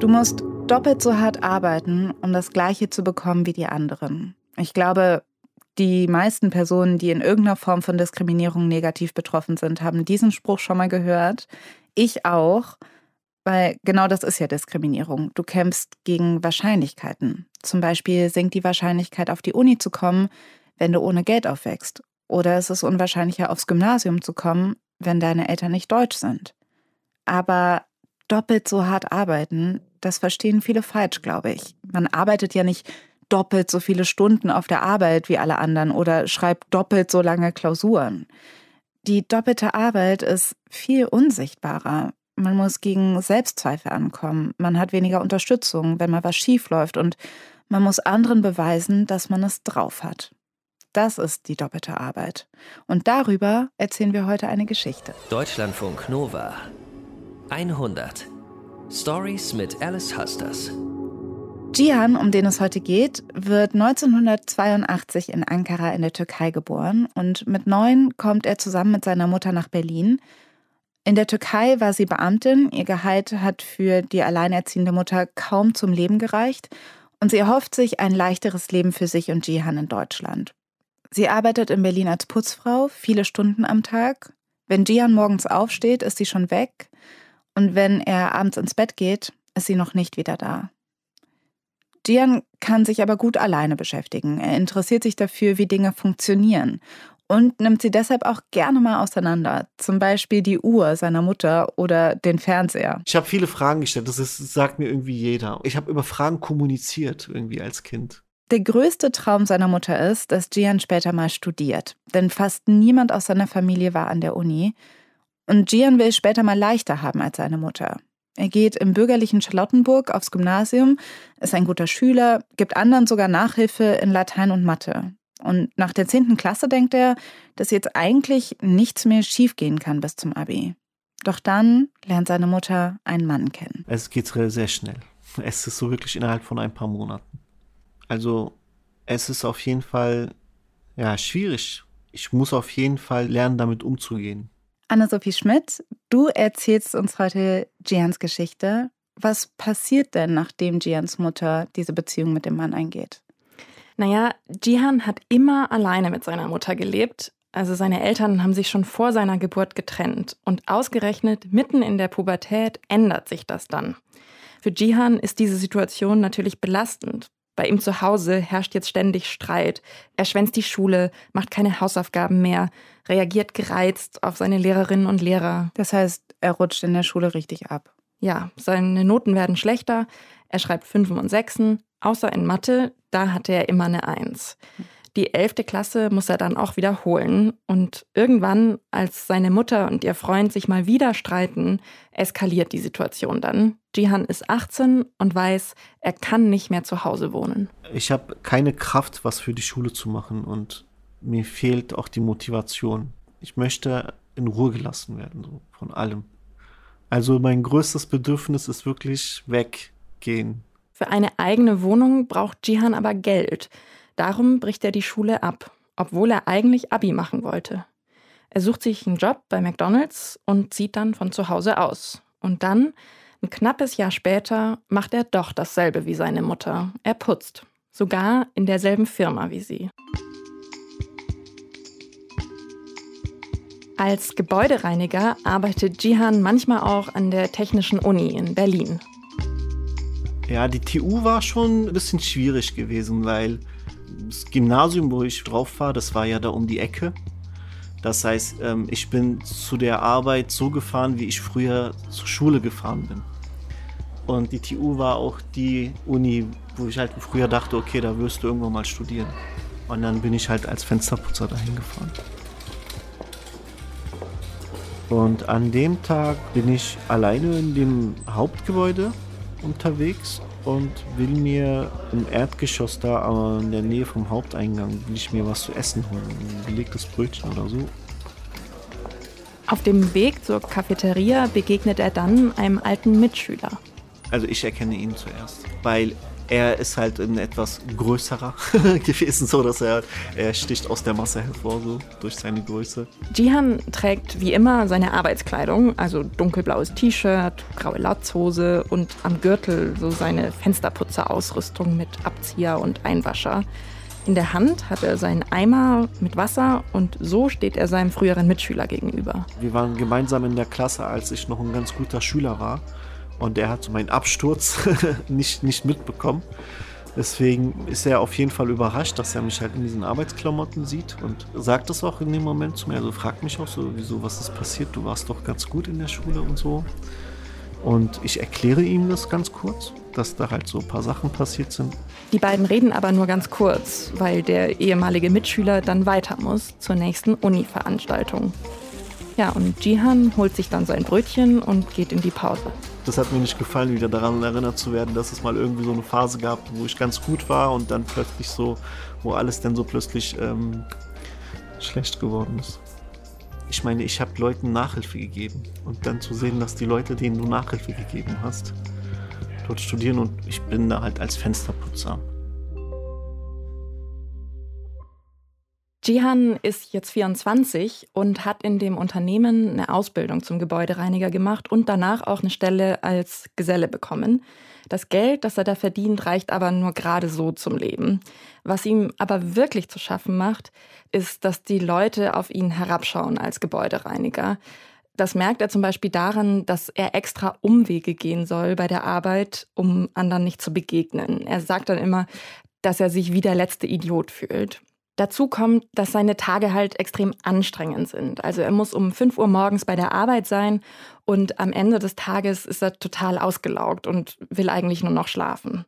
Du musst doppelt so hart arbeiten, um das Gleiche zu bekommen wie die anderen. Ich glaube, die meisten Personen, die in irgendeiner Form von Diskriminierung negativ betroffen sind, haben diesen Spruch schon mal gehört. Ich auch, weil genau das ist ja Diskriminierung. Du kämpfst gegen Wahrscheinlichkeiten. Zum Beispiel sinkt die Wahrscheinlichkeit, auf die Uni zu kommen, wenn du ohne Geld aufwächst. Oder es ist unwahrscheinlicher, aufs Gymnasium zu kommen, wenn deine Eltern nicht deutsch sind. Aber doppelt so hart arbeiten, das verstehen viele falsch, glaube ich. Man arbeitet ja nicht doppelt so viele Stunden auf der Arbeit wie alle anderen oder schreibt doppelt so lange Klausuren. Die doppelte Arbeit ist viel unsichtbarer. Man muss gegen Selbstzweifel ankommen. Man hat weniger Unterstützung, wenn mal was schief läuft und man muss anderen beweisen, dass man es drauf hat. Das ist die doppelte Arbeit. Und darüber erzählen wir heute eine Geschichte. Deutschlandfunk Nova 100 Stories mit Alice Husters. Cihan, um den es heute geht, wird 1982 in Ankara in der Türkei geboren und mit neun kommt er zusammen mit seiner Mutter nach Berlin. In der Türkei war sie Beamtin, ihr Gehalt hat für die alleinerziehende Mutter kaum zum Leben gereicht und sie erhofft sich ein leichteres Leben für sich und Jihan in Deutschland. Sie arbeitet in Berlin als Putzfrau, viele Stunden am Tag. Wenn Jihan morgens aufsteht, ist sie schon weg und wenn er abends ins Bett geht, ist sie noch nicht wieder da. Gian kann sich aber gut alleine beschäftigen. Er interessiert sich dafür, wie Dinge funktionieren und nimmt sie deshalb auch gerne mal auseinander. Zum Beispiel die Uhr seiner Mutter oder den Fernseher. Ich habe viele Fragen gestellt, das, ist, das sagt mir irgendwie jeder. Ich habe über Fragen kommuniziert irgendwie als Kind. Der größte Traum seiner Mutter ist, dass Gian später mal studiert. Denn fast niemand aus seiner Familie war an der Uni. Und Gian will später mal leichter haben als seine Mutter. Er geht im bürgerlichen Charlottenburg aufs Gymnasium, ist ein guter Schüler, gibt anderen sogar Nachhilfe in Latein und Mathe. Und nach der 10. Klasse denkt er, dass jetzt eigentlich nichts mehr schiefgehen kann bis zum Abi. Doch dann lernt seine Mutter einen Mann kennen. Es geht sehr schnell. Es ist so wirklich innerhalb von ein paar Monaten. Also es ist auf jeden Fall ja schwierig. Ich muss auf jeden Fall lernen, damit umzugehen. Anne-Sophie Schmidt, du erzählst uns heute Gians Geschichte. Was passiert denn, nachdem Gians Mutter diese Beziehung mit dem Mann eingeht? Naja, Jihan hat immer alleine mit seiner Mutter gelebt. Also seine Eltern haben sich schon vor seiner Geburt getrennt. Und ausgerechnet mitten in der Pubertät ändert sich das dann. Für Jihan ist diese Situation natürlich belastend. Bei ihm zu Hause herrscht jetzt ständig Streit. Er schwänzt die Schule, macht keine Hausaufgaben mehr, reagiert gereizt auf seine Lehrerinnen und Lehrer. Das heißt, er rutscht in der Schule richtig ab. Ja, seine Noten werden schlechter. Er schreibt Fünfen und Sechsen. Außer in Mathe, da hatte er immer eine Eins. Die elfte Klasse muss er dann auch wiederholen. Und irgendwann, als seine Mutter und ihr Freund sich mal wieder streiten, eskaliert die Situation dann. Jihan ist 18 und weiß, er kann nicht mehr zu Hause wohnen. Ich habe keine Kraft, was für die Schule zu machen und mir fehlt auch die Motivation. Ich möchte in Ruhe gelassen werden, so von allem. Also mein größtes Bedürfnis ist wirklich weggehen. Für eine eigene Wohnung braucht Jihan aber Geld. Darum bricht er die Schule ab, obwohl er eigentlich Abi machen wollte. Er sucht sich einen Job bei McDonald's und zieht dann von zu Hause aus. Und dann, ein knappes Jahr später, macht er doch dasselbe wie seine Mutter. Er putzt. Sogar in derselben Firma wie sie. Als Gebäudereiniger arbeitet Jihan manchmal auch an der Technischen Uni in Berlin. Ja, die TU war schon ein bisschen schwierig gewesen, weil das Gymnasium, wo ich drauf war, das war ja da um die Ecke. Das heißt, ähm, ich bin zu der Arbeit so gefahren, wie ich früher zur Schule gefahren bin. Und die TU war auch die Uni, wo ich halt früher dachte, okay, da wirst du irgendwann mal studieren. Und dann bin ich halt als Fensterputzer dahin gefahren. Und an dem Tag bin ich alleine in dem Hauptgebäude unterwegs und will mir im Erdgeschoss da in der Nähe vom Haupteingang will ich mir was zu essen holen, ein belegtes Brötchen oder so. Auf dem Weg zur Cafeteria begegnet er dann einem alten Mitschüler. Also ich erkenne ihn zuerst, weil Er ist halt ein etwas größerer gewesen, so dass er, er sticht aus der Masse hervor, so durch seine Größe. Jihan trägt wie immer seine Arbeitskleidung, also dunkelblaues T-Shirt, graue Latzhose und am Gürtel so seine Fensterputzerausrüstung mit Abzieher und Einwascher. In der Hand hat er seinen Eimer mit Wasser und so steht er seinem früheren Mitschüler gegenüber. Wir waren gemeinsam in der Klasse, als ich noch ein ganz guter Schüler war. Und er hat so meinen Absturz nicht, nicht mitbekommen. Deswegen ist er auf jeden Fall überrascht, dass er mich halt in diesen Arbeitsklamotten sieht und sagt das auch in dem Moment zu mir. Also fragt mich auch so, wieso, was ist passiert? Du warst doch ganz gut in der Schule und so. Und ich erkläre ihm das ganz kurz, dass da halt so ein paar Sachen passiert sind. Die beiden reden aber nur ganz kurz, weil der ehemalige Mitschüler dann weiter muss zur nächsten Uni-Veranstaltung. Ja, und Jihan holt sich dann sein Brötchen und geht in die Pause. Das hat mir nicht gefallen, wieder daran erinnert zu werden, dass es mal irgendwie so eine Phase gab, wo ich ganz gut war und dann plötzlich so, wo alles dann so plötzlich ähm, schlecht geworden ist. Ich meine, ich habe Leuten Nachhilfe gegeben. Und dann zu sehen, dass die Leute, denen du Nachhilfe gegeben hast, dort studieren und ich bin da halt als Fensterputzer. Jihan ist jetzt 24 und hat in dem Unternehmen eine Ausbildung zum Gebäudereiniger gemacht und danach auch eine Stelle als Geselle bekommen. Das Geld, das er da verdient, reicht aber nur gerade so zum Leben. Was ihm aber wirklich zu schaffen macht, ist, dass die Leute auf ihn herabschauen als Gebäudereiniger. Das merkt er zum Beispiel daran, dass er extra Umwege gehen soll bei der Arbeit, um anderen nicht zu begegnen. Er sagt dann immer, dass er sich wie der letzte Idiot fühlt. Dazu kommt, dass seine Tage halt extrem anstrengend sind. Also er muss um 5 Uhr morgens bei der Arbeit sein und am Ende des Tages ist er total ausgelaugt und will eigentlich nur noch schlafen.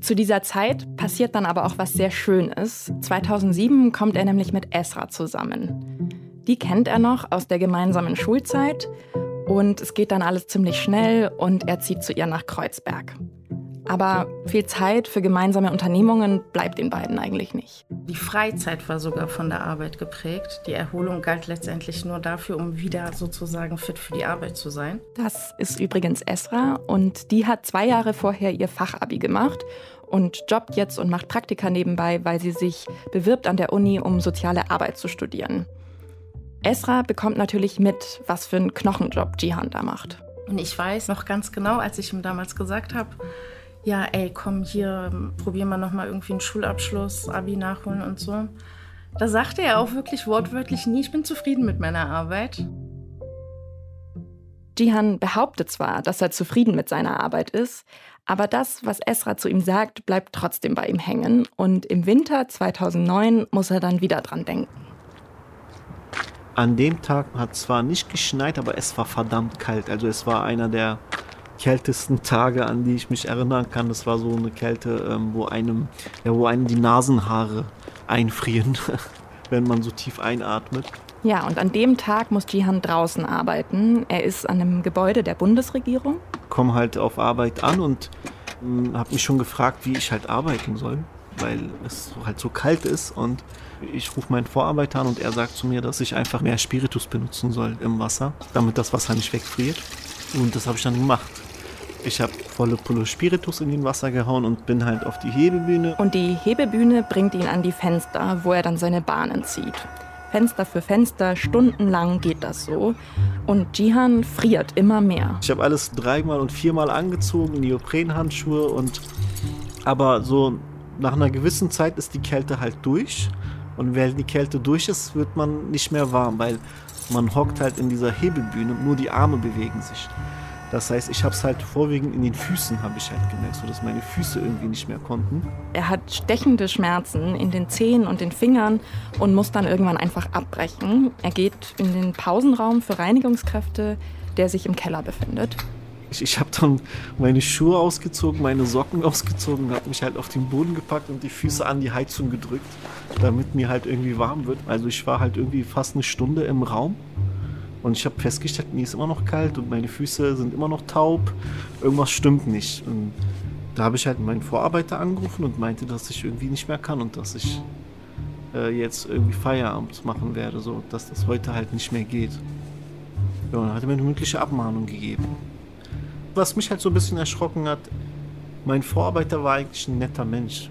Zu dieser Zeit passiert dann aber auch was sehr Schönes. 2007 kommt er nämlich mit Esra zusammen. Die kennt er noch aus der gemeinsamen Schulzeit und es geht dann alles ziemlich schnell und er zieht zu ihr nach Kreuzberg. Aber viel Zeit für gemeinsame Unternehmungen bleibt den beiden eigentlich nicht. Die Freizeit war sogar von der Arbeit geprägt. Die Erholung galt letztendlich nur dafür, um wieder sozusagen fit für die Arbeit zu sein. Das ist übrigens Esra und die hat zwei Jahre vorher ihr Fachabi gemacht und jobbt jetzt und macht Praktika nebenbei, weil sie sich bewirbt an der Uni, um soziale Arbeit zu studieren. Esra bekommt natürlich mit, was für einen Knochenjob Jihan da macht. Und ich weiß noch ganz genau, als ich ihm damals gesagt habe, ja, ey, komm hier, probier mal nochmal irgendwie einen Schulabschluss, Abi nachholen und so. Da sagte er auch wirklich wortwörtlich nie, ich bin zufrieden mit meiner Arbeit. Jihan behauptet zwar, dass er zufrieden mit seiner Arbeit ist, aber das, was Esra zu ihm sagt, bleibt trotzdem bei ihm hängen. Und im Winter 2009 muss er dann wieder dran denken. An dem Tag hat zwar nicht geschneit, aber es war verdammt kalt. Also es war einer der kältesten Tage, an die ich mich erinnern kann. Das war so eine Kälte, ähm, wo einem, ja, wo einem die Nasenhaare einfrieren, wenn man so tief einatmet. Ja, und an dem Tag muss Jihan draußen arbeiten. Er ist an einem Gebäude der Bundesregierung. Komme halt auf Arbeit an und hm, habe mich schon gefragt, wie ich halt arbeiten soll, weil es halt so kalt ist und ich rufe meinen Vorarbeiter an und er sagt zu mir, dass ich einfach mehr Spiritus benutzen soll im Wasser, damit das Wasser nicht wegfriert. Und das habe ich dann gemacht. Ich habe volle Pulle Spiritus in den Wasser gehauen und bin halt auf die Hebebühne. Und die Hebebühne bringt ihn an die Fenster, wo er dann seine Bahnen zieht. Fenster für Fenster, stundenlang geht das so. Und Jihan friert immer mehr. Ich habe alles dreimal und viermal angezogen, Neoprenhandschuhe und aber so nach einer gewissen Zeit ist die Kälte halt durch. Und wenn die Kälte durch ist, wird man nicht mehr warm, weil man hockt halt in dieser Hebebühne und nur die Arme bewegen sich. Das heißt, ich habe es halt vorwiegend in den Füßen, habe ich halt gemerkt, so dass meine Füße irgendwie nicht mehr konnten. Er hat stechende Schmerzen in den Zehen und den Fingern und muss dann irgendwann einfach abbrechen. Er geht in den Pausenraum für Reinigungskräfte, der sich im Keller befindet. Ich, ich habe dann meine Schuhe ausgezogen, meine Socken ausgezogen, habe mich halt auf den Boden gepackt und die Füße an die Heizung gedrückt, damit mir halt irgendwie warm wird. Also ich war halt irgendwie fast eine Stunde im Raum und ich habe festgestellt, mir ist immer noch kalt und meine Füße sind immer noch taub. Irgendwas stimmt nicht. Und da habe ich halt meinen Vorarbeiter angerufen und meinte, dass ich irgendwie nicht mehr kann und dass ich äh, jetzt irgendwie Feierabend machen werde, so dass das heute halt nicht mehr geht. Ja, und dann hat er mir eine mündliche Abmahnung gegeben. Was mich halt so ein bisschen erschrocken hat, Mein Vorarbeiter war eigentlich ein netter Mensch.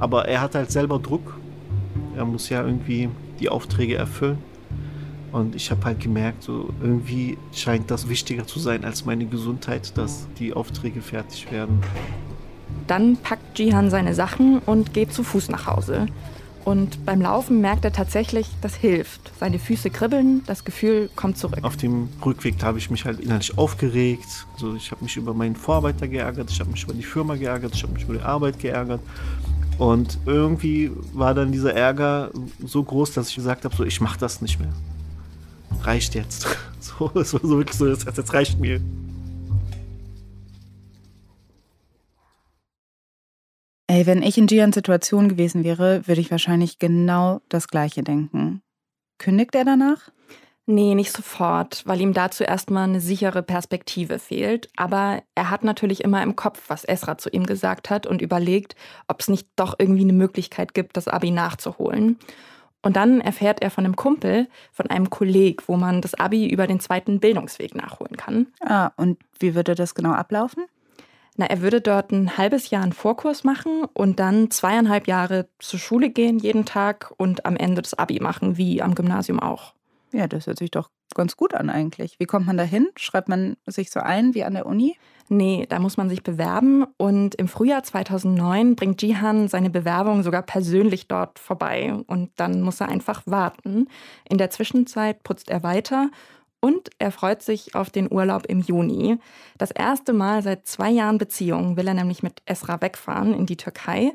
Aber er hat halt selber Druck. Er muss ja irgendwie die Aufträge erfüllen. Und ich habe halt gemerkt, so irgendwie scheint das wichtiger zu sein als meine Gesundheit, dass die Aufträge fertig werden. Dann packt Jihan seine Sachen und geht zu Fuß nach Hause. Und beim Laufen merkt er tatsächlich, das hilft. Seine Füße kribbeln, das Gefühl kommt zurück. Auf dem Rückweg habe ich mich halt innerlich aufgeregt. Also ich habe mich über meinen Vorarbeiter geärgert, ich habe mich über die Firma geärgert, ich habe mich über die Arbeit geärgert. Und irgendwie war dann dieser Ärger so groß, dass ich gesagt habe, so ich mache das nicht mehr. Reicht jetzt. So, es war so wirklich so, jetzt, jetzt reicht mir. Ey, wenn ich in Gians Situation gewesen wäre, würde ich wahrscheinlich genau das Gleiche denken. Kündigt er danach? Nee, nicht sofort, weil ihm dazu erstmal eine sichere Perspektive fehlt. Aber er hat natürlich immer im Kopf, was Esra zu ihm gesagt hat und überlegt, ob es nicht doch irgendwie eine Möglichkeit gibt, das Abi nachzuholen. Und dann erfährt er von einem Kumpel, von einem Kolleg, wo man das Abi über den zweiten Bildungsweg nachholen kann. Ah, und wie würde das genau ablaufen? Na, er würde dort ein halbes Jahr einen Vorkurs machen und dann zweieinhalb Jahre zur Schule gehen jeden Tag und am Ende das Abi machen, wie am Gymnasium auch. Ja, das hört sich doch ganz gut an eigentlich. Wie kommt man da hin? Schreibt man sich so ein wie an der Uni? Nee, da muss man sich bewerben und im Frühjahr 2009 bringt Jihan seine Bewerbung sogar persönlich dort vorbei und dann muss er einfach warten. In der Zwischenzeit putzt er weiter und er freut sich auf den Urlaub im Juni. Das erste Mal seit zwei Jahren Beziehung will er nämlich mit Esra wegfahren in die Türkei.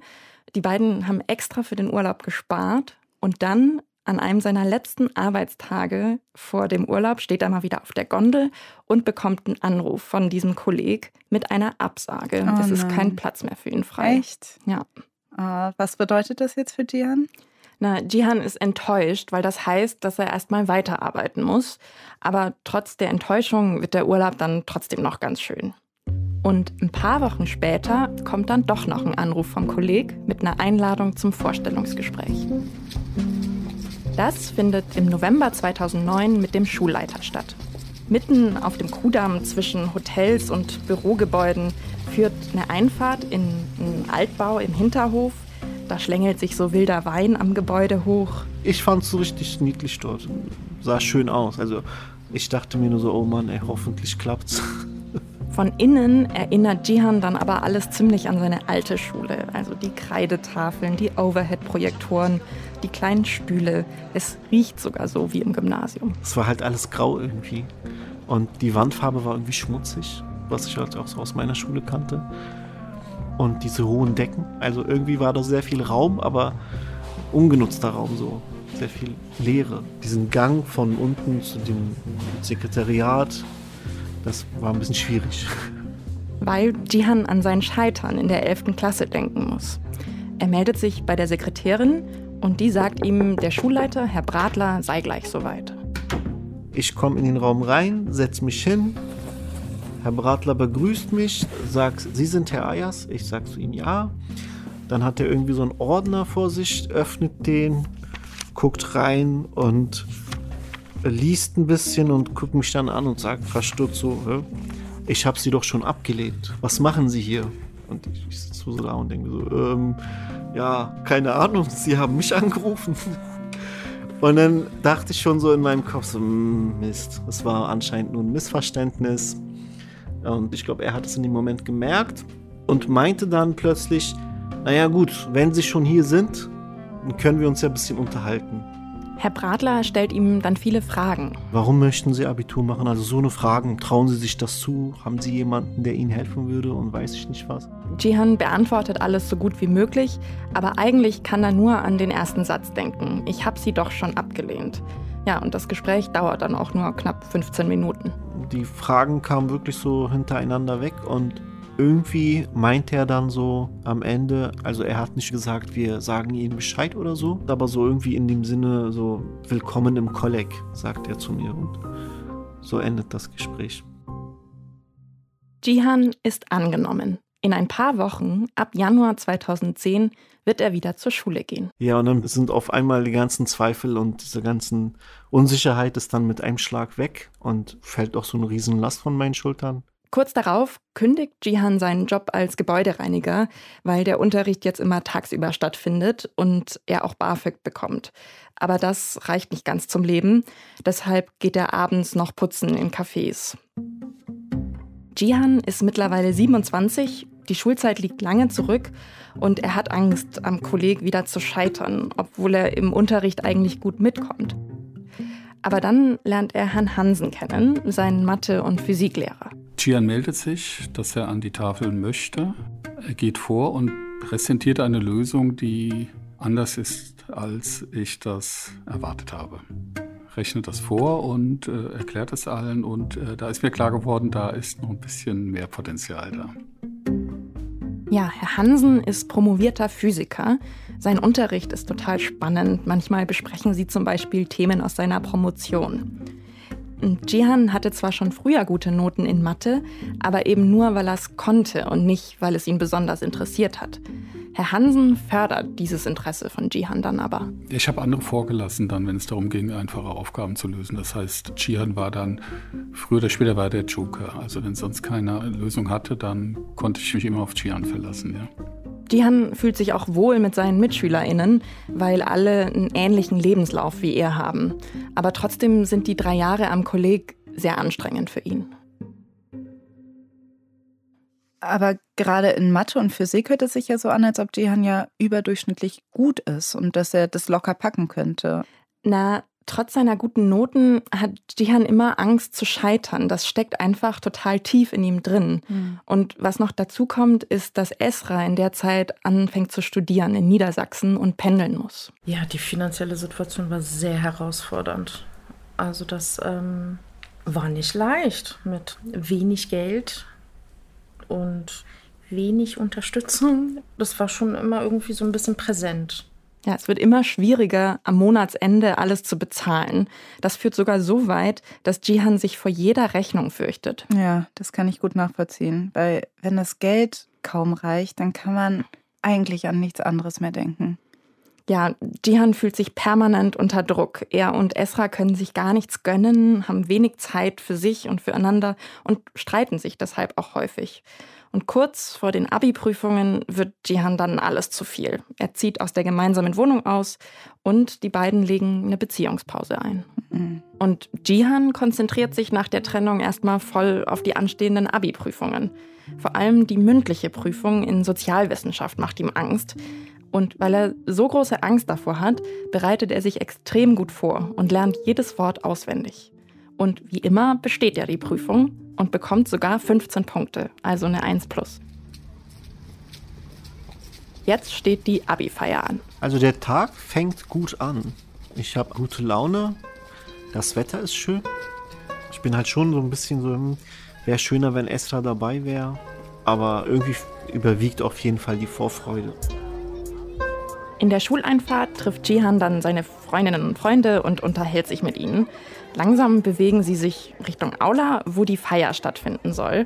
Die beiden haben extra für den Urlaub gespart. Und dann, an einem seiner letzten Arbeitstage vor dem Urlaub, steht er mal wieder auf der Gondel und bekommt einen Anruf von diesem Kolleg mit einer Absage. Oh es ist nein. kein Platz mehr für ihn frei. Echt? Ja. Ah, was bedeutet das jetzt für Gian? Na, Jihan ist enttäuscht, weil das heißt, dass er erstmal weiterarbeiten muss. Aber trotz der Enttäuschung wird der Urlaub dann trotzdem noch ganz schön. Und ein paar Wochen später kommt dann doch noch ein Anruf vom Kolleg mit einer Einladung zum Vorstellungsgespräch. Das findet im November 2009 mit dem Schulleiter statt. Mitten auf dem Kudamm zwischen Hotels und Bürogebäuden führt eine Einfahrt in einen Altbau im Hinterhof. Da schlängelt sich so wilder Wein am Gebäude hoch. Ich fand es so richtig niedlich dort. Sah schön aus. Also ich dachte mir nur so, oh Mann, ey, hoffentlich klappt's. Von innen erinnert Jihan dann aber alles ziemlich an seine alte Schule. Also die Kreidetafeln, die Overhead-Projektoren, die kleinen Stühle. Es riecht sogar so wie im Gymnasium. Es war halt alles grau irgendwie. Und die Wandfarbe war irgendwie schmutzig, was ich halt auch so aus meiner Schule kannte. Und diese hohen Decken. Also irgendwie war da sehr viel Raum, aber ungenutzter Raum so. Sehr viel Leere. Diesen Gang von unten zu dem Sekretariat, das war ein bisschen schwierig. Weil Jihan an sein Scheitern in der 11. Klasse denken muss. Er meldet sich bei der Sekretärin und die sagt ihm, der Schulleiter, Herr Bradler, sei gleich soweit. Ich komme in den Raum rein, setze mich hin. Herr Bratler begrüßt mich, sagt, Sie sind Herr Ayers? Ich sage zu ihm ja. Dann hat er irgendwie so einen Ordner vor sich, öffnet den, guckt rein und liest ein bisschen und guckt mich dann an und sagt verstutzt so, "Hä? ich habe Sie doch schon abgelehnt. Was machen Sie hier? Und ich, sitze so da und denke so, ähm, ja, keine Ahnung, Sie haben mich angerufen. Und dann dachte ich schon so in meinem Kopf so, "Hm, Mist, es war anscheinend nur ein Missverständnis. Und ich glaube, er hat es in dem Moment gemerkt und meinte dann plötzlich, naja gut, wenn Sie schon hier sind, dann können wir uns ja ein bisschen unterhalten. Herr Bradler stellt ihm dann viele Fragen. Warum möchten Sie Abitur machen? Also so eine Fragen, trauen Sie sich das zu? Haben Sie jemanden, der Ihnen helfen würde und weiß ich nicht was? Jihan beantwortet alles so gut wie möglich, aber eigentlich kann er nur an den ersten Satz denken. Ich habe sie doch schon abgelehnt. Ja, und das Gespräch dauert dann auch nur knapp 15 Minuten. Die Fragen kamen wirklich so hintereinander weg und irgendwie meinte er dann so am Ende, also er hat nicht gesagt, wir sagen Ihnen Bescheid oder so, aber so irgendwie in dem Sinne so willkommen im Kolleg, sagt er zu mir und so endet das Gespräch. Jihan ist angenommen. In ein paar Wochen, ab Januar 2010, wird er wieder zur Schule gehen. Ja, und dann sind auf einmal die ganzen Zweifel und diese ganzen Unsicherheit ist dann mit einem Schlag weg und fällt auch so eine Riesenlast von meinen Schultern. Kurz darauf kündigt Jihan seinen Job als Gebäudereiniger, weil der Unterricht jetzt immer tagsüber stattfindet und er auch BAföG bekommt. Aber das reicht nicht ganz zum Leben. Deshalb geht er abends noch putzen in Cafés. Jihan ist mittlerweile 27, die Schulzeit liegt lange zurück und er hat Angst, am Kolleg wieder zu scheitern, obwohl er im Unterricht eigentlich gut mitkommt. Aber dann lernt er Herrn Hansen kennen, seinen Mathe- und Physiklehrer. Gian meldet sich, dass er an die Tafel möchte. Er geht vor und präsentiert eine Lösung, die anders ist, als ich das erwartet habe. Rechnet das vor und äh, erklärt es allen und äh, da ist mir klar geworden, da ist noch ein bisschen mehr Potenzial da. Ja, Herr Hansen ist promovierter Physiker. Sein Unterricht ist total spannend. Manchmal besprechen sie zum Beispiel Themen aus seiner Promotion. Jihan hatte zwar schon früher gute Noten in Mathe, aber eben nur, weil er es konnte und nicht, weil es ihn besonders interessiert hat. Herr Hansen fördert dieses Interesse von Jihan dann aber. Ich habe andere vorgelassen dann, wenn es darum ging, einfache Aufgaben zu lösen. Das heißt, Jihan war dann, früher oder später war der Joker. Also wenn sonst keiner Lösung hatte, dann konnte ich mich immer auf Jihan verlassen. Ja. Jihan fühlt sich auch wohl mit seinen MitschülerInnen, weil alle einen ähnlichen Lebenslauf wie er haben. Aber trotzdem sind die drei Jahre am Kolleg sehr anstrengend für ihn. Aber gerade in Mathe und Physik hört es sich ja so an, als ob Jihan ja überdurchschnittlich gut ist und dass er das locker packen könnte. Na, trotz seiner guten Noten hat Jihan immer Angst zu scheitern. Das steckt einfach total tief in ihm drin. Mhm. Und was noch dazu kommt, ist, dass Esra in der Zeit anfängt zu studieren in Niedersachsen und pendeln muss. Ja, die finanzielle Situation war sehr herausfordernd. Also das ähm, war nicht leicht mit wenig Geld und wenig Unterstützung. Das war schon immer irgendwie so ein bisschen präsent. Ja, es wird immer schwieriger, am Monatsende alles zu bezahlen. Das führt sogar so weit, dass Jihan sich vor jeder Rechnung fürchtet. Ja, das kann ich gut nachvollziehen. Weil wenn das Geld kaum reicht, dann kann man eigentlich an nichts anderes mehr denken. Ja, Jihan fühlt sich permanent unter Druck. Er und Esra können sich gar nichts gönnen, haben wenig Zeit für sich und füreinander und streiten sich deshalb auch häufig. Und kurz vor den Abi-Prüfungen wird Jihan dann alles zu viel. Er zieht aus der gemeinsamen Wohnung aus und die beiden legen eine Beziehungspause ein. Mhm. Und Jihan konzentriert sich nach der Trennung erstmal voll auf die anstehenden Abi-Prüfungen. Vor allem die mündliche Prüfung in Sozialwissenschaft macht ihm Angst. Und weil er so große Angst davor hat, bereitet er sich extrem gut vor und lernt jedes Wort auswendig. Und wie immer besteht er die Prüfung und bekommt sogar 15 Punkte, also eine 1 plus. Jetzt steht die Abi-Feier an. Also der Tag fängt gut an. Ich habe gute Laune. Das Wetter ist schön. Ich bin halt schon so ein bisschen so, hm, wäre schöner, wenn Esra dabei wäre. Aber irgendwie überwiegt auf jeden Fall die Vorfreude. In der Schuleinfahrt trifft Jihan dann seine Freundinnen und Freunde und unterhält sich mit ihnen. Langsam bewegen sie sich Richtung Aula, wo die Feier stattfinden soll.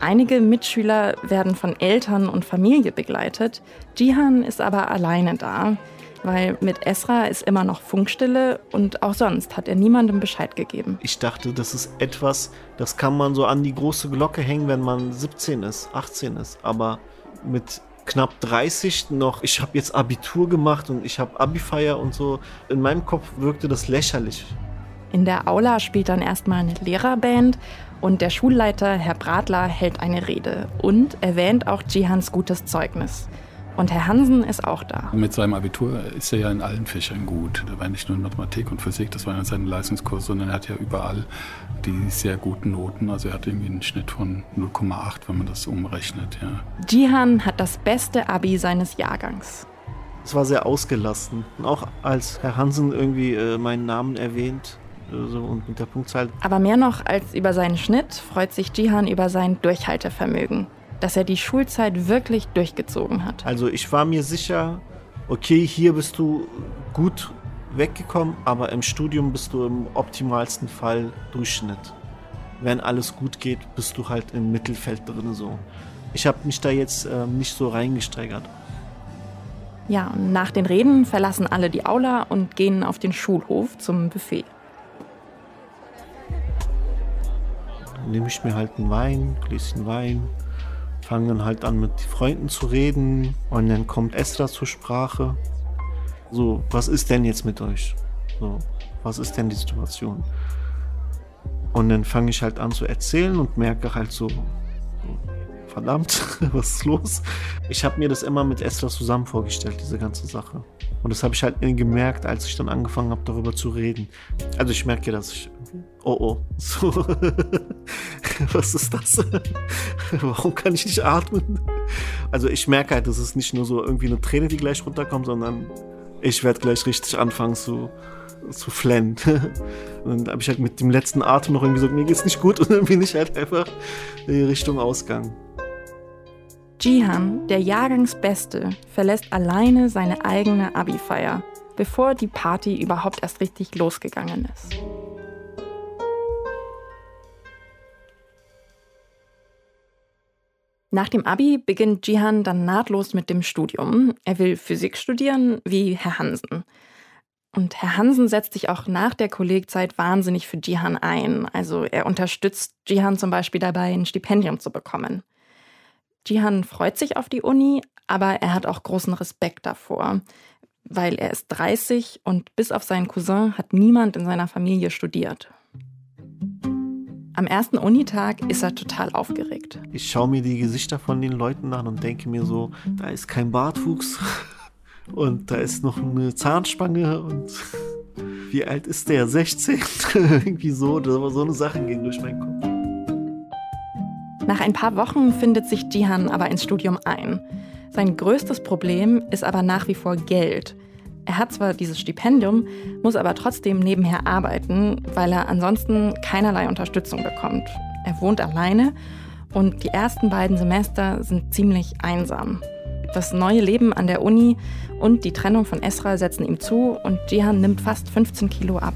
Einige Mitschüler werden von Eltern und Familie begleitet. Jihan ist aber alleine da, weil mit Esra ist immer noch Funkstille und auch sonst hat er niemandem Bescheid gegeben. Ich dachte, das ist etwas, das kann man so an die große Glocke hängen, wenn man 17 ist, 18 ist. Aber mit knapp 30 noch, ich habe jetzt Abitur gemacht und ich habe Abifeier und so. In meinem Kopf wirkte das lächerlich. In der Aula spielt dann erstmal eine Lehrerband und der Schulleiter, Herr Bradler, hält eine Rede und erwähnt auch Jihans gutes Zeugnis. Und Herr Hansen ist auch da. Mit seinem Abitur ist er ja in allen Fächern gut. Da war nicht nur in Mathematik und Physik, das waren ja seine Leistungskurse, sondern er hat ja überall die sehr guten Noten. Also er hat irgendwie einen Schnitt von 0,8, wenn man das umrechnet. Ja. Jihan hat das beste Abi seines Jahrgangs. Es war sehr ausgelassen. Und auch als Herr Hansen irgendwie äh, meinen Namen erwähnt, äh, so und mit der Punktzahl. Aber mehr noch als über seinen Schnitt freut sich Jihan über sein Durchhaltevermögen dass er die Schulzeit wirklich durchgezogen hat. Also ich war mir sicher, okay, hier bist du gut weggekommen, aber im Studium bist du im optimalsten Fall Durchschnitt. Wenn alles gut geht, bist du halt im Mittelfeld drin so. Ich habe mich da jetzt äh, nicht so reingesteigert. Ja, und nach den Reden verlassen alle die Aula und gehen auf den Schulhof zum Buffet. Nehme ich mir halt einen Wein, Gläschen Wein, fange dann halt an mit Freunden zu reden und dann kommt Esra zur Sprache. So, was ist denn jetzt mit euch? So, was ist denn die Situation? Und dann fange ich halt an zu erzählen und merke halt so, so verdammt, was ist los? Ich habe mir das immer mit Esther zusammen vorgestellt, diese ganze Sache. Und das habe ich halt gemerkt, als ich dann angefangen habe, darüber zu reden. Also ich merke, dass ich, oh oh, so, was ist das? Warum kann ich nicht atmen? Also ich merke halt, das ist nicht nur so irgendwie eine Träne, die gleich runterkommt, sondern ich werde gleich richtig anfangen zu, zu flennen. Und dann habe ich halt mit dem letzten Atem noch irgendwie gesagt, mir geht's nicht gut und dann bin ich halt einfach in Richtung Ausgang. Jihan, der Jahrgangsbeste, verlässt alleine seine eigene Abi-Feier, bevor die Party überhaupt erst richtig losgegangen ist. Nach dem Abi beginnt Jihan dann nahtlos mit dem Studium. Er will Physik studieren, wie Herr Hansen. Und Herr Hansen setzt sich auch nach der Kollegzeit wahnsinnig für Jihan ein. Also er unterstützt Jihan zum Beispiel dabei, ein Stipendium zu bekommen. Jihan freut sich auf die Uni, aber er hat auch großen Respekt davor, weil er ist 30 und bis auf seinen Cousin hat niemand in seiner Familie studiert. Am ersten Unitag ist er total aufgeregt. Ich schaue mir die Gesichter von den Leuten an und denke mir so, da ist kein Bartwuchs und da ist noch eine Zahnspange und wie alt ist der? 16? Irgendwie so, so eine Sachen gehen durch meinen Kopf. Nach ein paar Wochen findet sich Jihan aber ins Studium ein. Sein größtes Problem ist aber nach wie vor Geld. Er hat zwar dieses Stipendium, muss aber trotzdem nebenher arbeiten, weil er ansonsten keinerlei Unterstützung bekommt. Er wohnt alleine und die ersten beiden Semester sind ziemlich einsam. Das neue Leben an der Uni und die Trennung von Esra setzen ihm zu und Jihan nimmt fast 15 Kilo ab.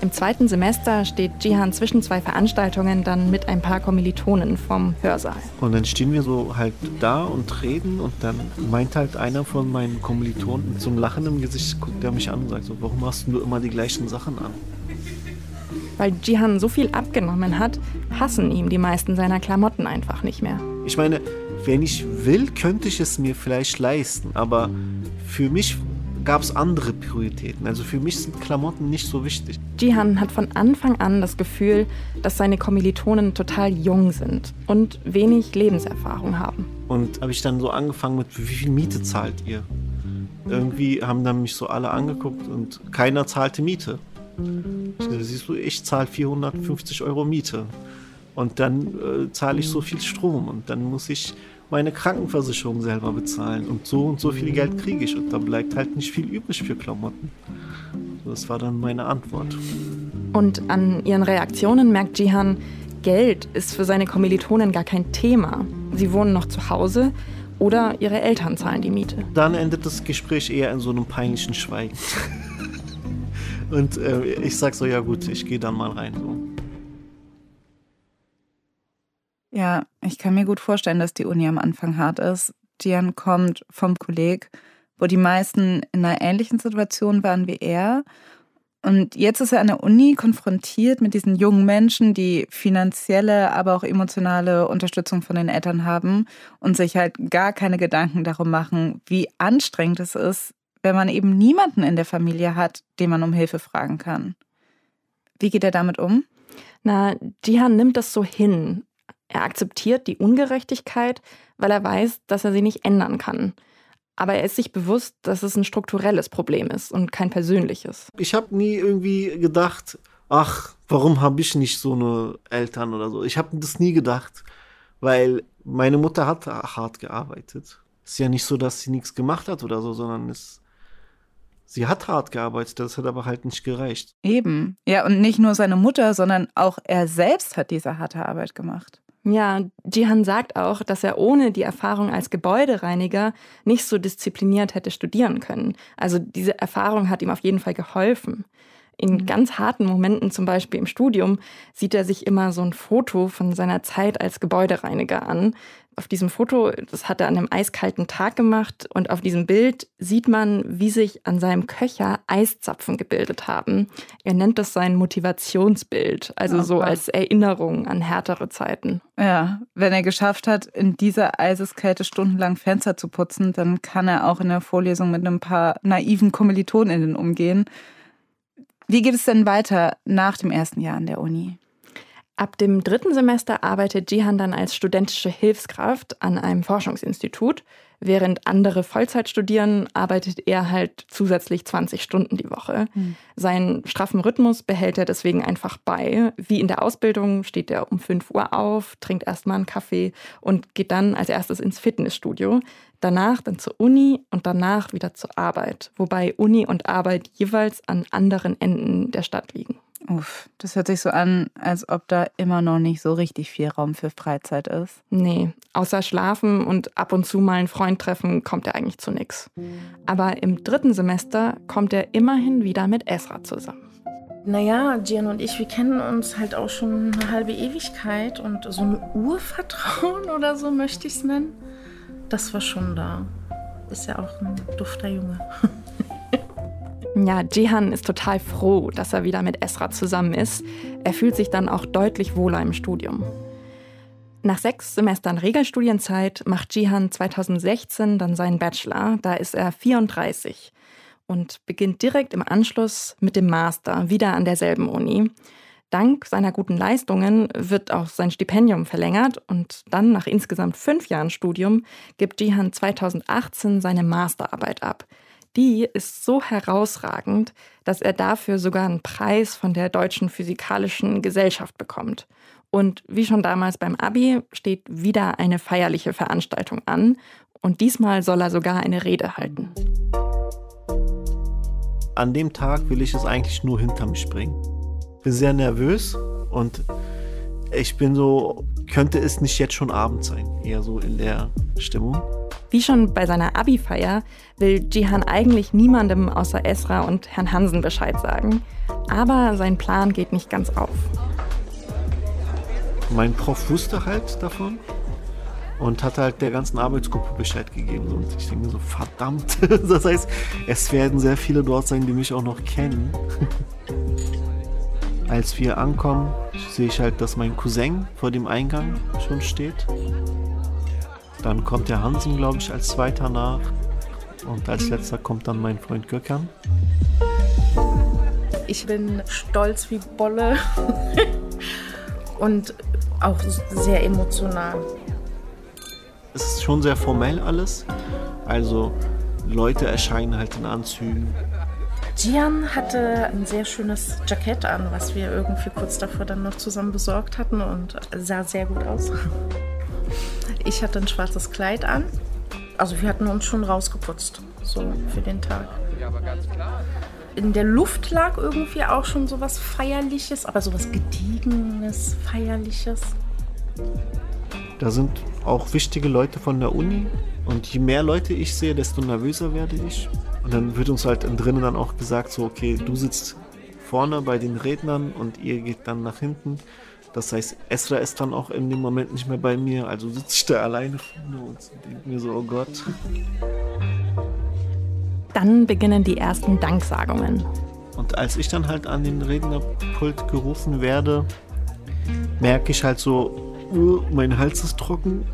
Im zweiten Semester steht Jihan zwischen zwei Veranstaltungen dann mit ein paar Kommilitonen vom Hörsaal. Und dann stehen wir so halt da und reden und dann meint halt einer von meinen Kommilitonen mit so einem Lachen im Gesicht, guckt er mich an und sagt so, warum hast du immer die gleichen Sachen an? Weil Jihan so viel abgenommen hat, hassen ihm die meisten seiner Klamotten einfach nicht mehr. Ich meine, wenn ich will, könnte ich es mir vielleicht leisten, aber für mich gab es andere Prioritäten. Also für mich sind Klamotten nicht so wichtig. Jihan hat von Anfang an das Gefühl, dass seine Kommilitonen total jung sind und wenig Lebenserfahrung haben. Und habe ich dann so angefangen mit, wie viel Miete zahlt ihr? Irgendwie haben dann mich so alle angeguckt und keiner zahlte Miete. Siehst du, ich zahle 450 Euro Miete. Und dann äh, zahle ich so viel Strom und dann muss ich meine Krankenversicherung selber bezahlen und so und so viel Geld kriege ich und da bleibt halt nicht viel übrig für Klamotten. Das war dann meine Antwort. Und an ihren Reaktionen merkt Jihan, Geld ist für seine Kommilitonen gar kein Thema. Sie wohnen noch zu Hause oder ihre Eltern zahlen die Miete. Dann endet das Gespräch eher in so einem peinlichen Schweigen. und äh, ich sag so, ja gut, ich gehe dann mal rein. So. Ja, ich kann mir gut vorstellen, dass die Uni am Anfang hart ist. Dian kommt vom Kolleg, wo die meisten in einer ähnlichen Situation waren wie er. Und jetzt ist er an der Uni konfrontiert mit diesen jungen Menschen, die finanzielle, aber auch emotionale Unterstützung von den Eltern haben und sich halt gar keine Gedanken darum machen, wie anstrengend es ist, wenn man eben niemanden in der Familie hat, den man um Hilfe fragen kann. Wie geht er damit um? Na, Jihan nimmt das so hin er akzeptiert die Ungerechtigkeit, weil er weiß, dass er sie nicht ändern kann. Aber er ist sich bewusst, dass es ein strukturelles Problem ist und kein persönliches. Ich habe nie irgendwie gedacht, ach, warum habe ich nicht so eine Eltern oder so. Ich habe das nie gedacht, weil meine Mutter hat hart gearbeitet. Es ist ja nicht so, dass sie nichts gemacht hat oder so, sondern es, sie hat hart gearbeitet, das hat aber halt nicht gereicht. Eben. Ja, und nicht nur seine Mutter, sondern auch er selbst hat diese harte Arbeit gemacht. Ja, Jihan sagt auch, dass er ohne die Erfahrung als Gebäudereiniger nicht so diszipliniert hätte studieren können. Also diese Erfahrung hat ihm auf jeden Fall geholfen. In mhm. ganz harten Momenten, zum Beispiel im Studium, sieht er sich immer so ein Foto von seiner Zeit als Gebäudereiniger an. Auf diesem Foto, das hat er an einem eiskalten Tag gemacht und auf diesem Bild sieht man, wie sich an seinem Köcher Eiszapfen gebildet haben. Er nennt das sein Motivationsbild, also oh, so als Erinnerung an härtere Zeiten. Ja, wenn er geschafft hat, in dieser Eiseskälte stundenlang Fenster zu putzen, dann kann er auch in der Vorlesung mit ein paar naiven KommilitonInnen umgehen. Wie geht es denn weiter nach dem ersten Jahr an der Uni? Ab dem dritten Semester arbeitet Jihan dann als studentische Hilfskraft an einem Forschungsinstitut. Während andere Vollzeit studieren, arbeitet er halt zusätzlich 20 Stunden die Woche. Mhm. Seinen straffen Rhythmus behält er deswegen einfach bei. Wie in der Ausbildung steht er um 5 Uhr auf, trinkt erstmal einen Kaffee und geht dann als erstes ins Fitnessstudio. Danach dann zur Uni und danach wieder zur Arbeit. Wobei Uni und Arbeit jeweils an anderen Enden der Stadt liegen. Uff, das hört sich so an, als ob da immer noch nicht so richtig viel Raum für Freizeit ist. Nee, außer Schlafen und ab und zu mal einen Freund treffen kommt er eigentlich zu nichts. Aber im dritten Semester kommt er immerhin wieder mit Esra zusammen. Naja, Gian und ich, wir kennen uns halt auch schon eine halbe Ewigkeit und so ein Urvertrauen oder so möchte ich es nennen, das war schon da. Ist ja auch ein dufter Junge. Ja, Jihan ist total froh, dass er wieder mit Esra zusammen ist. Er fühlt sich dann auch deutlich wohler im Studium. Nach sechs Semestern Regelstudienzeit macht Jihan 2016 dann seinen Bachelor. Da ist er 34 und beginnt direkt im Anschluss mit dem Master, wieder an derselben Uni. Dank seiner guten Leistungen wird auch sein Stipendium verlängert und dann nach insgesamt fünf Jahren Studium gibt Jihan 2018 seine Masterarbeit ab die ist so herausragend, dass er dafür sogar einen Preis von der Deutschen Physikalischen Gesellschaft bekommt. Und wie schon damals beim Abi steht wieder eine feierliche Veranstaltung an. Und diesmal soll er sogar eine Rede halten. An dem Tag will ich es eigentlich nur hinter mich bringen. Bin sehr nervös und ich bin so, könnte es nicht jetzt schon Abend sein, eher so in der Stimmung. Wie schon bei seiner Abi-Feier will Jihan eigentlich niemandem außer Esra und Herrn Hansen Bescheid sagen. Aber sein Plan geht nicht ganz auf. Mein Prof wusste halt davon und hat halt der ganzen Arbeitsgruppe Bescheid gegeben. Und ich denke mir so, verdammt. Das heißt, es werden sehr viele dort sein, die mich auch noch kennen. Als wir ankommen, sehe ich halt, dass mein Cousin vor dem Eingang schon steht. Dann kommt der Hansen, glaube ich, als zweiter nach. Und als letzter kommt dann mein Freund Gökhan. Ich bin stolz wie Bolle und auch sehr emotional. Es ist schon sehr formell alles. Also Leute erscheinen halt in Anzügen. Gian hatte ein sehr schönes Jackett an, was wir irgendwie kurz davor dann noch zusammen besorgt hatten und sah sehr gut aus. Ich hatte ein schwarzes Kleid an. Also wir hatten uns schon rausgeputzt, so für den Tag. In der Luft lag irgendwie auch schon so was Feierliches, aber so was Gediegenes, Feierliches. Da sind auch wichtige Leute von der Uni. Und je mehr Leute ich sehe, desto nervöser werde ich. Und dann wird uns halt drinnen dann auch gesagt, so, okay, du sitzt vorne bei den Rednern und ihr geht dann nach hinten. Das heißt, Esra ist dann auch in dem Moment nicht mehr bei mir, also sitze ich da alleine vorne und denke mir so, oh Gott. Dann beginnen die ersten Danksagungen. Und als ich dann halt an den Rednerpult gerufen werde, merke ich halt so, uh, mein Hals ist trocken,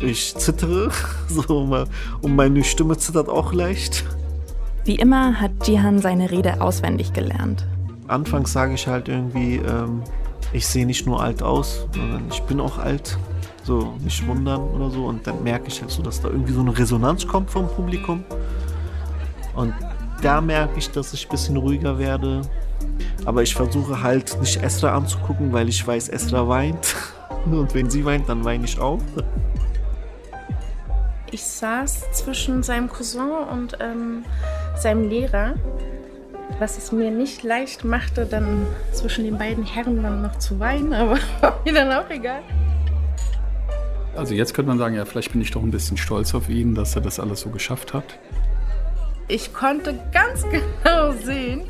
ich zittere, so, und meine Stimme zittert auch leicht. Wie immer hat Jihan seine Rede auswendig gelernt. Anfangs sage ich halt irgendwie, ähm, ich sehe nicht nur alt aus, sondern ich bin auch alt. So, nicht wundern oder so. Und dann merke ich halt so, dass da irgendwie so eine Resonanz kommt vom Publikum. Und da merke ich, dass ich ein bisschen ruhiger werde. Aber ich versuche halt nicht Esra anzugucken, weil ich weiß, Esra weint. Und wenn sie weint, dann weine ich auch. Ich saß zwischen seinem Cousin und ähm, seinem Lehrer was es mir nicht leicht machte, dann zwischen den beiden Herren dann noch zu weinen, aber war mir dann auch egal. Also jetzt könnte man sagen, ja, vielleicht bin ich doch ein bisschen stolz auf ihn, dass er das alles so geschafft hat. Ich konnte ganz genau sehen,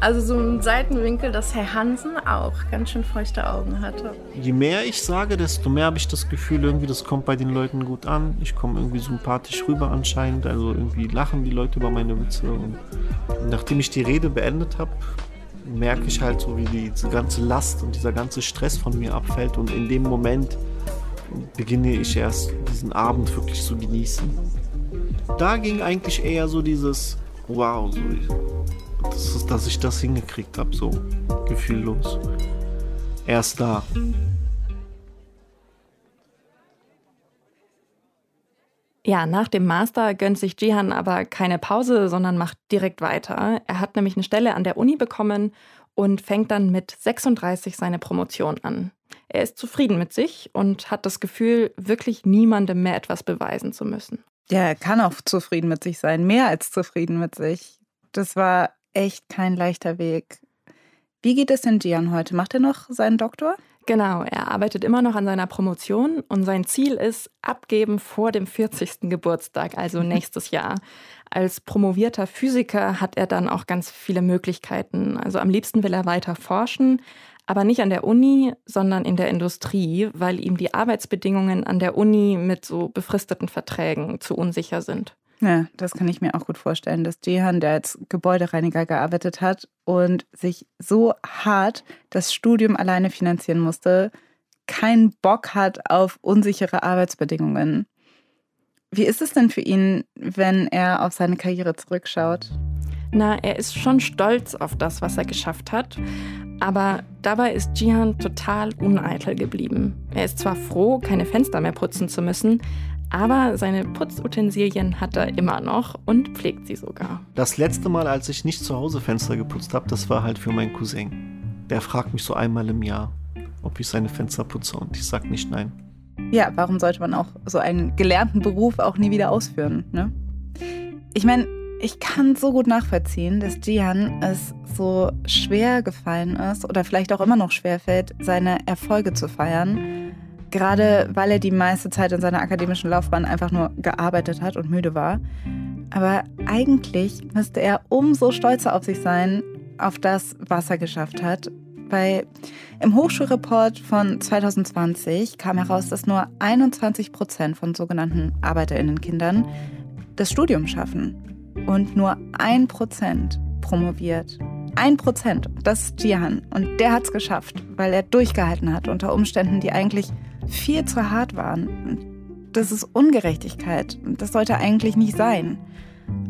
also so im Seitenwinkel, dass Herr Hansen auch ganz schön feuchte Augen hatte. Je mehr ich sage, desto mehr habe ich das Gefühl, irgendwie das kommt bei den Leuten gut an. Ich komme irgendwie sympathisch rüber anscheinend. Also irgendwie lachen die Leute über meine Witze. Und nachdem ich die Rede beendet habe, merke ich halt so, wie diese ganze Last und dieser ganze Stress von mir abfällt. Und in dem Moment beginne ich erst diesen Abend wirklich zu genießen. Da ging eigentlich eher so dieses Wow, so, das ist, dass ich das hingekriegt habe, so gefühllos. Erst da. Ja, nach dem Master gönnt sich Jihan aber keine Pause, sondern macht direkt weiter. Er hat nämlich eine Stelle an der Uni bekommen und fängt dann mit 36 seine Promotion an. Er ist zufrieden mit sich und hat das Gefühl, wirklich niemandem mehr etwas beweisen zu müssen. Ja, er kann auch zufrieden mit sich sein, mehr als zufrieden mit sich. Das war echt kein leichter Weg. Wie geht es denn Gian heute? Macht er noch seinen Doktor? Genau, er arbeitet immer noch an seiner Promotion und sein Ziel ist abgeben vor dem 40. Geburtstag, also nächstes Jahr. Als promovierter Physiker hat er dann auch ganz viele Möglichkeiten. Also am liebsten will er weiter forschen, aber nicht an der Uni, sondern in der Industrie, weil ihm die Arbeitsbedingungen an der Uni mit so befristeten Verträgen zu unsicher sind. Ja, das kann ich mir auch gut vorstellen, dass Jehan, der als Gebäudereiniger gearbeitet hat und sich so hart das Studium alleine finanzieren musste, keinen Bock hat auf unsichere Arbeitsbedingungen. Wie ist es denn für ihn, wenn er auf seine Karriere zurückschaut? Na, er ist schon stolz auf das, was er geschafft hat, aber dabei ist Jihan total uneitel geblieben. Er ist zwar froh, keine Fenster mehr putzen zu müssen, aber seine Putzutensilien hat er immer noch und pflegt sie sogar. Das letzte Mal, als ich nicht zu Hause Fenster geputzt habe, das war halt für meinen Cousin. Der fragt mich so einmal im Jahr, ob ich seine Fenster putze und ich sag nicht nein. Ja, warum sollte man auch so einen gelernten Beruf auch nie wieder ausführen? Ne? Ich meine, ich kann so gut nachvollziehen, dass Gian es so schwer gefallen ist oder vielleicht auch immer noch schwer fällt, seine Erfolge zu feiern Gerade weil er die meiste Zeit in seiner akademischen Laufbahn einfach nur gearbeitet hat und müde war. Aber eigentlich müsste er umso stolzer auf sich sein, auf das, was er geschafft hat. Weil im Hochschulreport von 2020 kam heraus, dass nur 21 Prozent von sogenannten ArbeiterInnenkindern das Studium schaffen und nur ein Prozent promoviert. Ein Prozent, das ist Jihan. Und der hat es geschafft, weil er durchgehalten hat unter Umständen, die eigentlich viel zu hart waren. Das ist Ungerechtigkeit. Das sollte eigentlich nicht sein.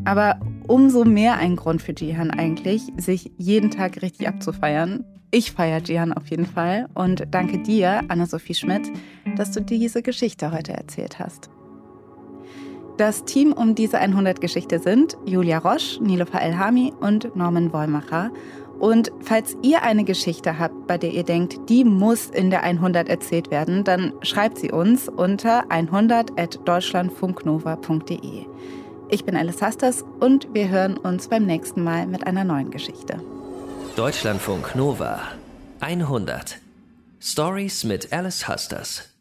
Aber umso mehr ein Grund für Jihan eigentlich, sich jeden Tag richtig abzufeiern. Ich feiere Jihan auf jeden Fall und danke dir, Anna-Sophie Schmidt, dass du diese Geschichte heute erzählt hast. Das Team um diese 100-Geschichte sind Julia Roche, Nilofer Elhami und Norman Wollmacher. Und falls ihr eine Geschichte habt, bei der ihr denkt, die muss in der 100 erzählt werden, dann schreibt sie uns unter 100.deutschlandfunknova.de. Ich bin Alice Hasters und wir hören uns beim nächsten Mal mit einer neuen Geschichte. Deutschlandfunk Nova 100 Stories mit Alice Hasters.